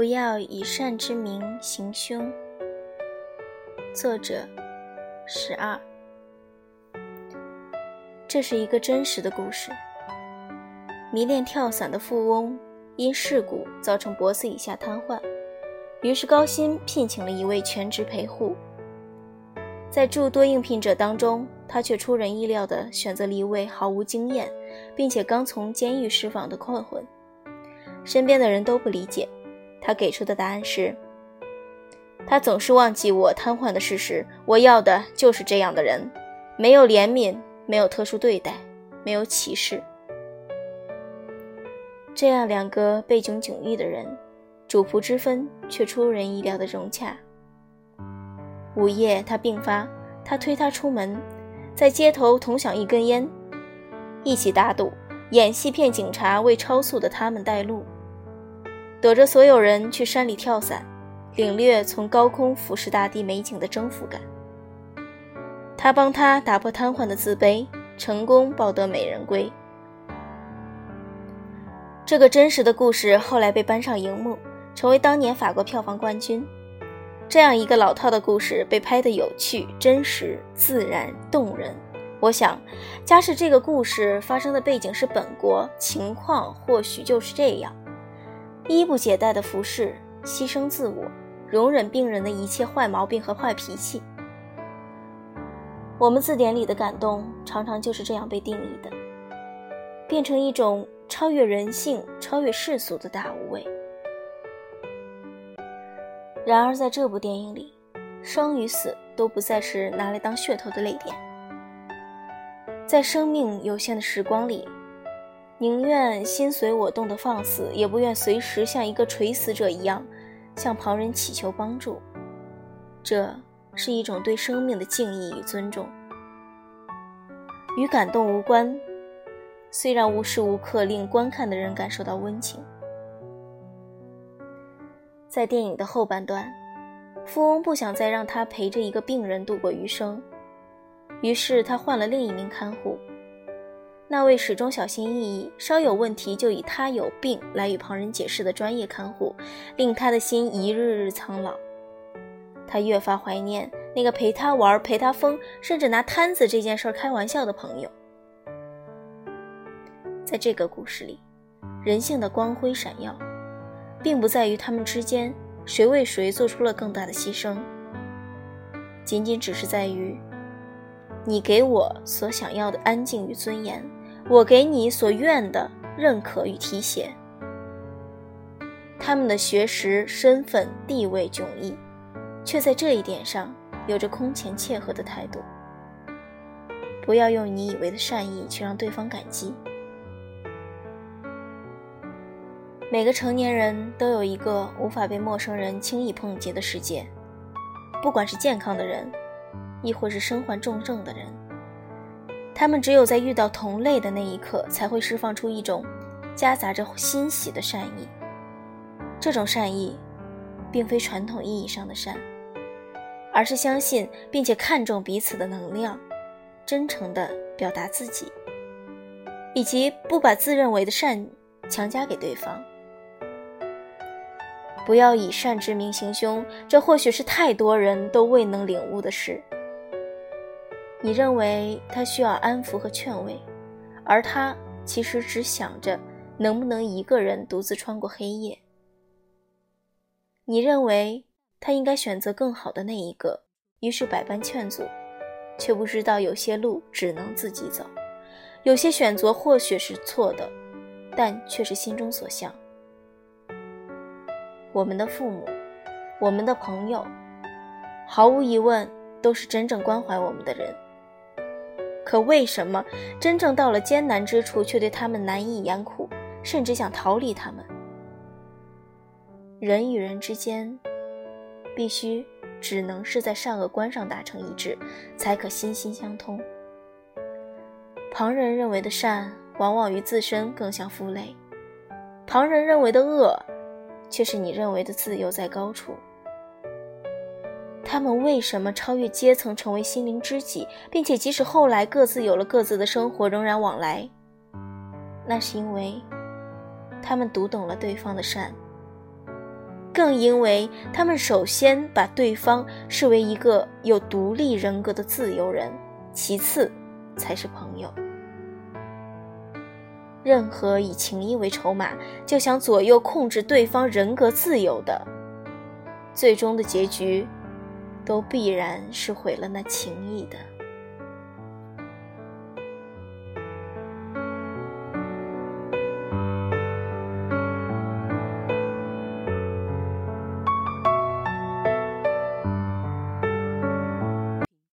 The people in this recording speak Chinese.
不要以善之名行凶。作者：十二。这是一个真实的故事。迷恋跳伞的富翁因事故造成脖子以下瘫痪，于是高薪聘请了一位全职陪护。在诸多应聘者当中，他却出人意料地选择了一位毫无经验，并且刚从监狱释放的困魂。身边的人都不理解，他给出的答案是：他总是忘记我瘫痪的事实。我要的就是这样的人，没有怜悯，没有特殊对待，没有歧视。这样两个背景迥异的人，主仆之分却出人意料的融洽。午夜，他病发，他推他出门，在街头同享一根烟，一起打赌，演戏骗警察为超速的他们带路，躲着所有人去山里跳伞，领略从高空俯视大地美景的征服感。他帮他打破瘫痪的自卑，成功抱得美人归。这个真实的故事后来被搬上荧幕，成为当年法国票房冠军。这样一个老套的故事被拍得有趣、真实、自然、动人。我想，加是这个故事发生的背景是本国，情况或许就是这样：衣不解带的服饰，牺牲自我，容忍病人的一切坏毛病和坏脾气。我们字典里的感动，常常就是这样被定义的，变成一种。超越人性、超越世俗的大无畏。然而，在这部电影里，生与死都不再是拿来当噱头的泪点。在生命有限的时光里，宁愿心随我动的放肆，也不愿随时像一个垂死者一样向旁人祈求帮助。这是一种对生命的敬意与尊重，与感动无关。虽然无时无刻令观看的人感受到温情，在电影的后半段，富翁不想再让他陪着一个病人度过余生，于是他换了另一名看护。那位始终小心翼翼、稍有问题就以他有病来与旁人解释的专业看护，令他的心一日日苍老。他越发怀念那个陪他玩、陪他疯，甚至拿摊子这件事开玩笑的朋友。在这个故事里，人性的光辉闪耀，并不在于他们之间谁为谁做出了更大的牺牲，仅仅只是在于，你给我所想要的安静与尊严，我给你所愿的认可与提携。他们的学识、身份、地位迥异，却在这一点上有着空前切合的态度。不要用你以为的善意去让对方感激。每个成年人都有一个无法被陌生人轻易碰及的世界，不管是健康的人，亦或是身患重症的人，他们只有在遇到同类的那一刻，才会释放出一种夹杂着欣喜的善意。这种善意，并非传统意义上的善，而是相信并且看重彼此的能量，真诚地表达自己，以及不把自认为的善强加给对方。不要以善之名行凶，这或许是太多人都未能领悟的事。你认为他需要安抚和劝慰，而他其实只想着能不能一个人独自穿过黑夜。你认为他应该选择更好的那一个，于是百般劝阻，却不知道有些路只能自己走，有些选择或许是错的，但却是心中所向。我们的父母，我们的朋友，毫无疑问都是真正关怀我们的人。可为什么真正到了艰难之处，却对他们难以言苦，甚至想逃离他们？人与人之间，必须只能是在善恶观上达成一致，才可心心相通。旁人认为的善，往往与自身更像负累；旁人认为的恶。却是你认为的自由在高处。他们为什么超越阶层，成为心灵知己，并且即使后来各自有了各自的生活，仍然往来？那是因为他们读懂了对方的善，更因为他们首先把对方视为一个有独立人格的自由人，其次才是朋友。任何以情谊为筹码就想左右控制对方人格自由的，最终的结局，都必然是毁了那情谊的。